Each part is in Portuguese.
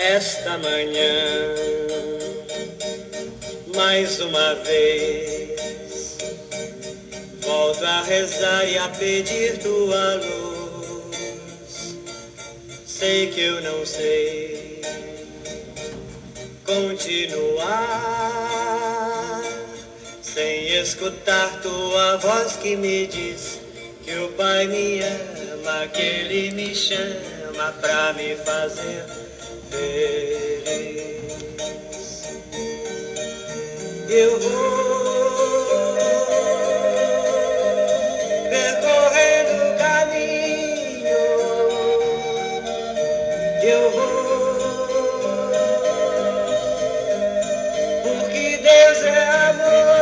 esta manhã, mais uma vez, volto a rezar e a pedir tua luz. Sei que eu não sei continuar sem escutar tua voz que me diz que o Pai me ama, que Ele me chama pra me fazer Eu vou percorrendo o caminho, eu vou, porque Deus é amor.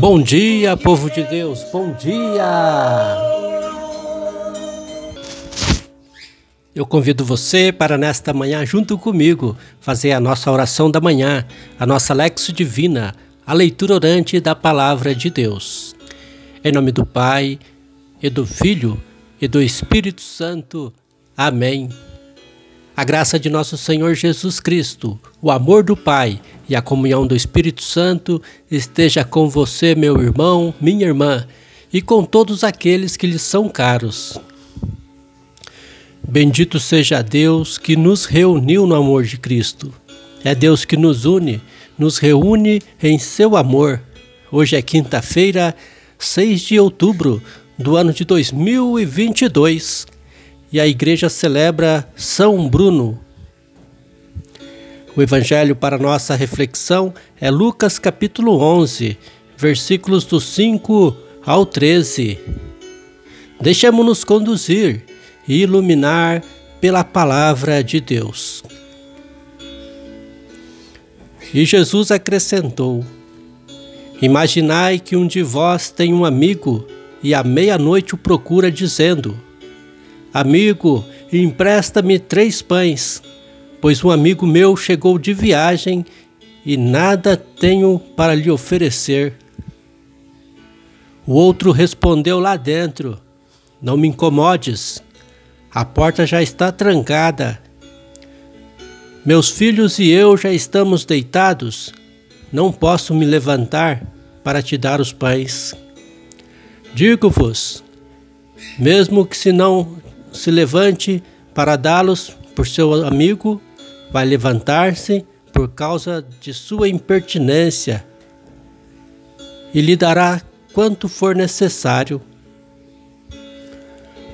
Bom dia, povo de Deus, bom dia! Eu convido você para nesta manhã, junto comigo, fazer a nossa oração da manhã, a nossa Lexo Divina, a leitura orante da Palavra de Deus. Em nome do Pai, e do Filho, e do Espírito Santo. Amém. A graça de nosso Senhor Jesus Cristo, o amor do Pai e a comunhão do Espírito Santo esteja com você, meu irmão, minha irmã, e com todos aqueles que lhes são caros. Bendito seja Deus que nos reuniu no amor de Cristo. É Deus que nos une, nos reúne em seu amor. Hoje é quinta-feira, 6 de outubro do ano de 2022 e a igreja celebra São Bruno. O evangelho para nossa reflexão é Lucas capítulo 11, versículos do 5 ao 13. Deixemos-nos conduzir iluminar pela palavra de Deus. E Jesus acrescentou: Imaginai que um de vós tem um amigo e à meia-noite o procura, dizendo: Amigo, empresta-me três pães, pois um amigo meu chegou de viagem e nada tenho para lhe oferecer. O outro respondeu lá dentro: Não me incomodes a porta já está trancada. Meus filhos e eu já estamos deitados. Não posso me levantar para te dar os pães. Digo-vos, mesmo que se não se levante para dá-los por seu amigo, vai levantar-se por causa de sua impertinência e lhe dará quanto for necessário.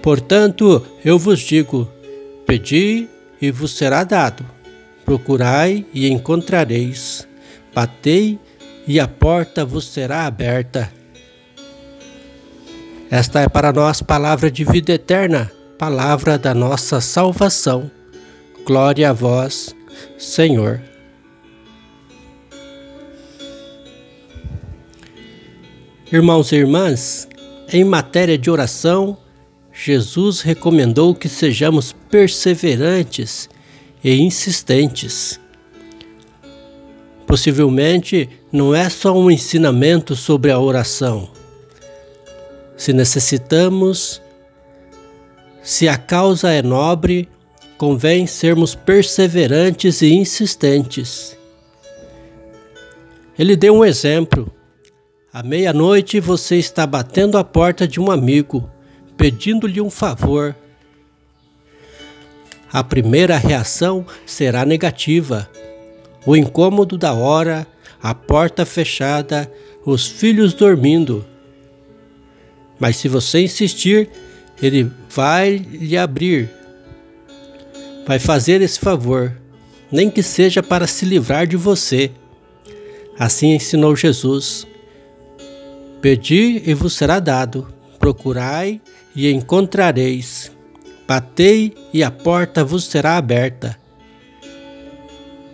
Portanto, eu vos digo: pedi e vos será dado, procurai e encontrareis, batei e a porta vos será aberta. Esta é para nós palavra de vida eterna, palavra da nossa salvação. Glória a vós, Senhor. Irmãos e irmãs, em matéria de oração, Jesus recomendou que sejamos perseverantes e insistentes. Possivelmente não é só um ensinamento sobre a oração. Se necessitamos, se a causa é nobre, convém sermos perseverantes e insistentes. Ele deu um exemplo. À meia-noite você está batendo a porta de um amigo pedindo-lhe um favor. A primeira reação será negativa. O incômodo da hora, a porta fechada, os filhos dormindo. Mas se você insistir, ele vai lhe abrir. Vai fazer esse favor, nem que seja para se livrar de você. Assim ensinou Jesus. Pedi e vos será dado. Procurai e encontrareis. Batei e a porta vos será aberta.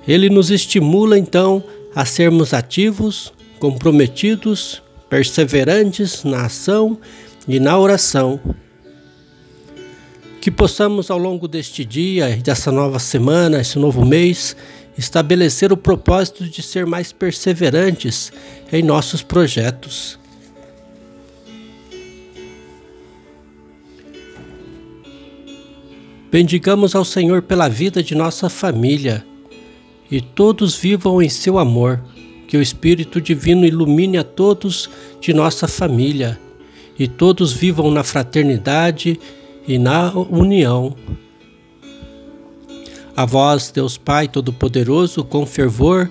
Ele nos estimula então a sermos ativos, comprometidos, perseverantes na ação e na oração. Que possamos ao longo deste dia e dessa nova semana, esse novo mês, estabelecer o propósito de ser mais perseverantes em nossos projetos. Bendigamos ao Senhor pela vida de nossa família e todos vivam em seu amor. Que o Espírito Divino ilumine a todos de nossa família e todos vivam na fraternidade e na união. A vós, Deus Pai Todo-Poderoso, com fervor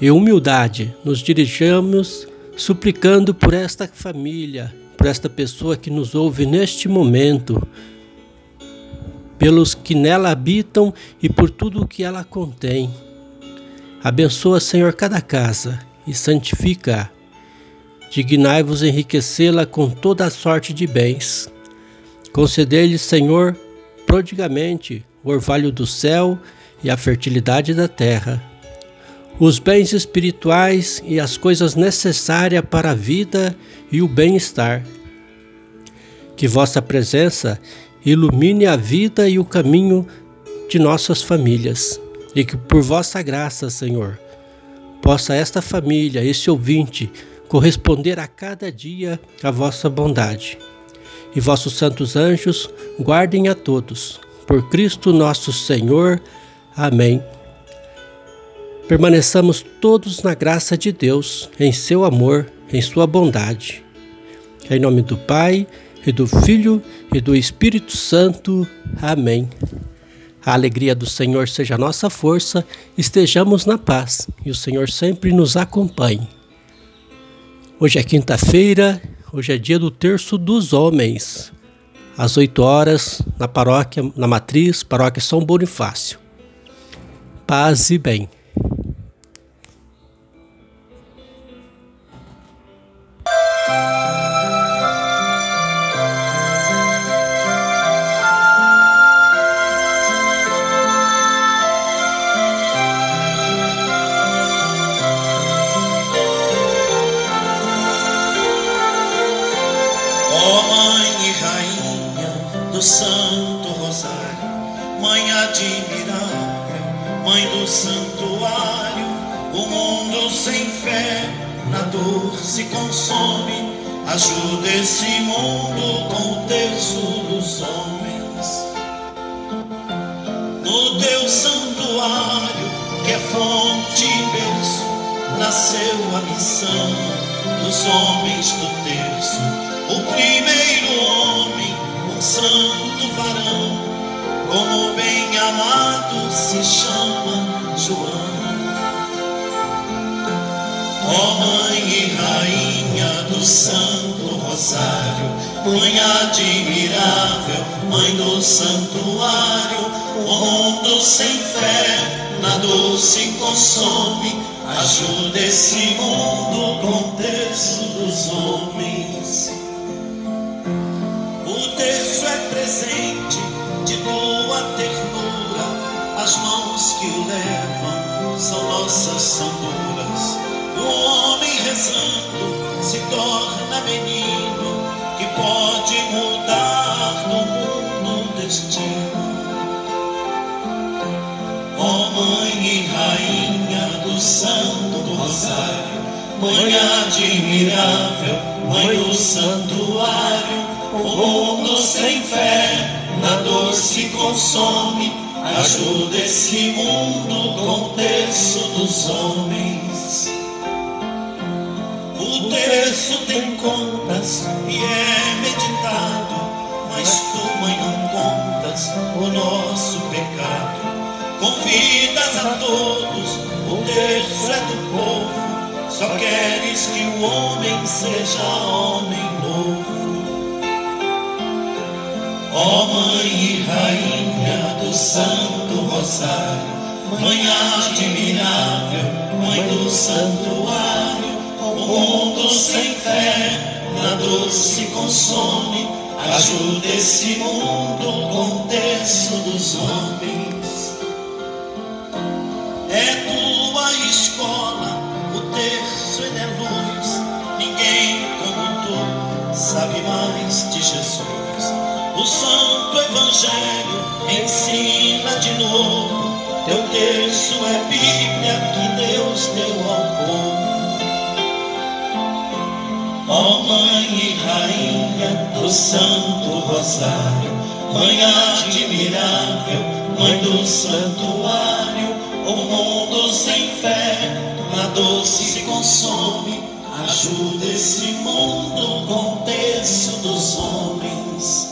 e humildade, nos dirigamos suplicando por esta família, por esta pessoa que nos ouve neste momento pelos que nela habitam e por tudo o que ela contém. Abençoa, Senhor, cada casa e santifica. Dignai-vos enriquecê-la com toda a sorte de bens. Concedei-lhe, Senhor, prodigamente o orvalho do céu e a fertilidade da terra, os bens espirituais e as coisas necessárias para a vida e o bem-estar. Que vossa presença ilumine a vida e o caminho de nossas famílias. E que por vossa graça, Senhor, possa esta família, este ouvinte, corresponder a cada dia à vossa bondade. E vossos santos anjos guardem a todos. Por Cristo nosso Senhor. Amém. Permaneçamos todos na graça de Deus, em seu amor, em sua bondade. Em nome do Pai, e do Filho e do Espírito Santo. Amém. A alegria do Senhor seja nossa força, estejamos na paz e o Senhor sempre nos acompanhe. Hoje é quinta-feira, hoje é dia do terço dos homens, às 8 horas, na paróquia, na matriz, paróquia São Bonifácio. Paz e bem. Dor se consome, ajuda esse mundo com o terço dos homens. No teu santuário, que é fonte e berço, nasceu a missão dos homens do terço, o primeiro homem santo varão, como bem amado se chama João. Ó Mãe e Rainha do Santo Rosário, Mãe admirável, Mãe do Santuário, o mundo sem fé na dor se consome, ajuda esse mundo com terço dos homens presente de tua ternura, as mãos que o levam são nossas sanduras. O homem rezando se torna menino que pode mudar no mundo o destino. Ó Mãe e Rainha do Santo Rosário, Mãe admirável, Mãe do Santuário o mundo sem fé, na dor se consome. Ajuda esse mundo com o terço dos homens. O terço tem contas e é meditado, mas tu, mãe, não contas o nosso pecado. Convidas a todos, o terço é do povo, só queres que o homem seja homem novo. Ó Mãe e Rainha do Santo Rosário, Mãe admirável, Mãe do Santuário, o mundo sem fé, na dor se consome, ajuda esse mundo com terço dos homens. É tua escola, o terço ele é luz, ninguém como tu sabe mais de Jesus. O Santo Evangelho ensina de novo. Teu terço é Bíblia que Deus deu ao Ó Mãe e Rainha do Santo Rosário, Mãe admirável, Mãe do santuário, o mundo sem fé, na dor se consome. Ajuda esse mundo com o terço dos homens.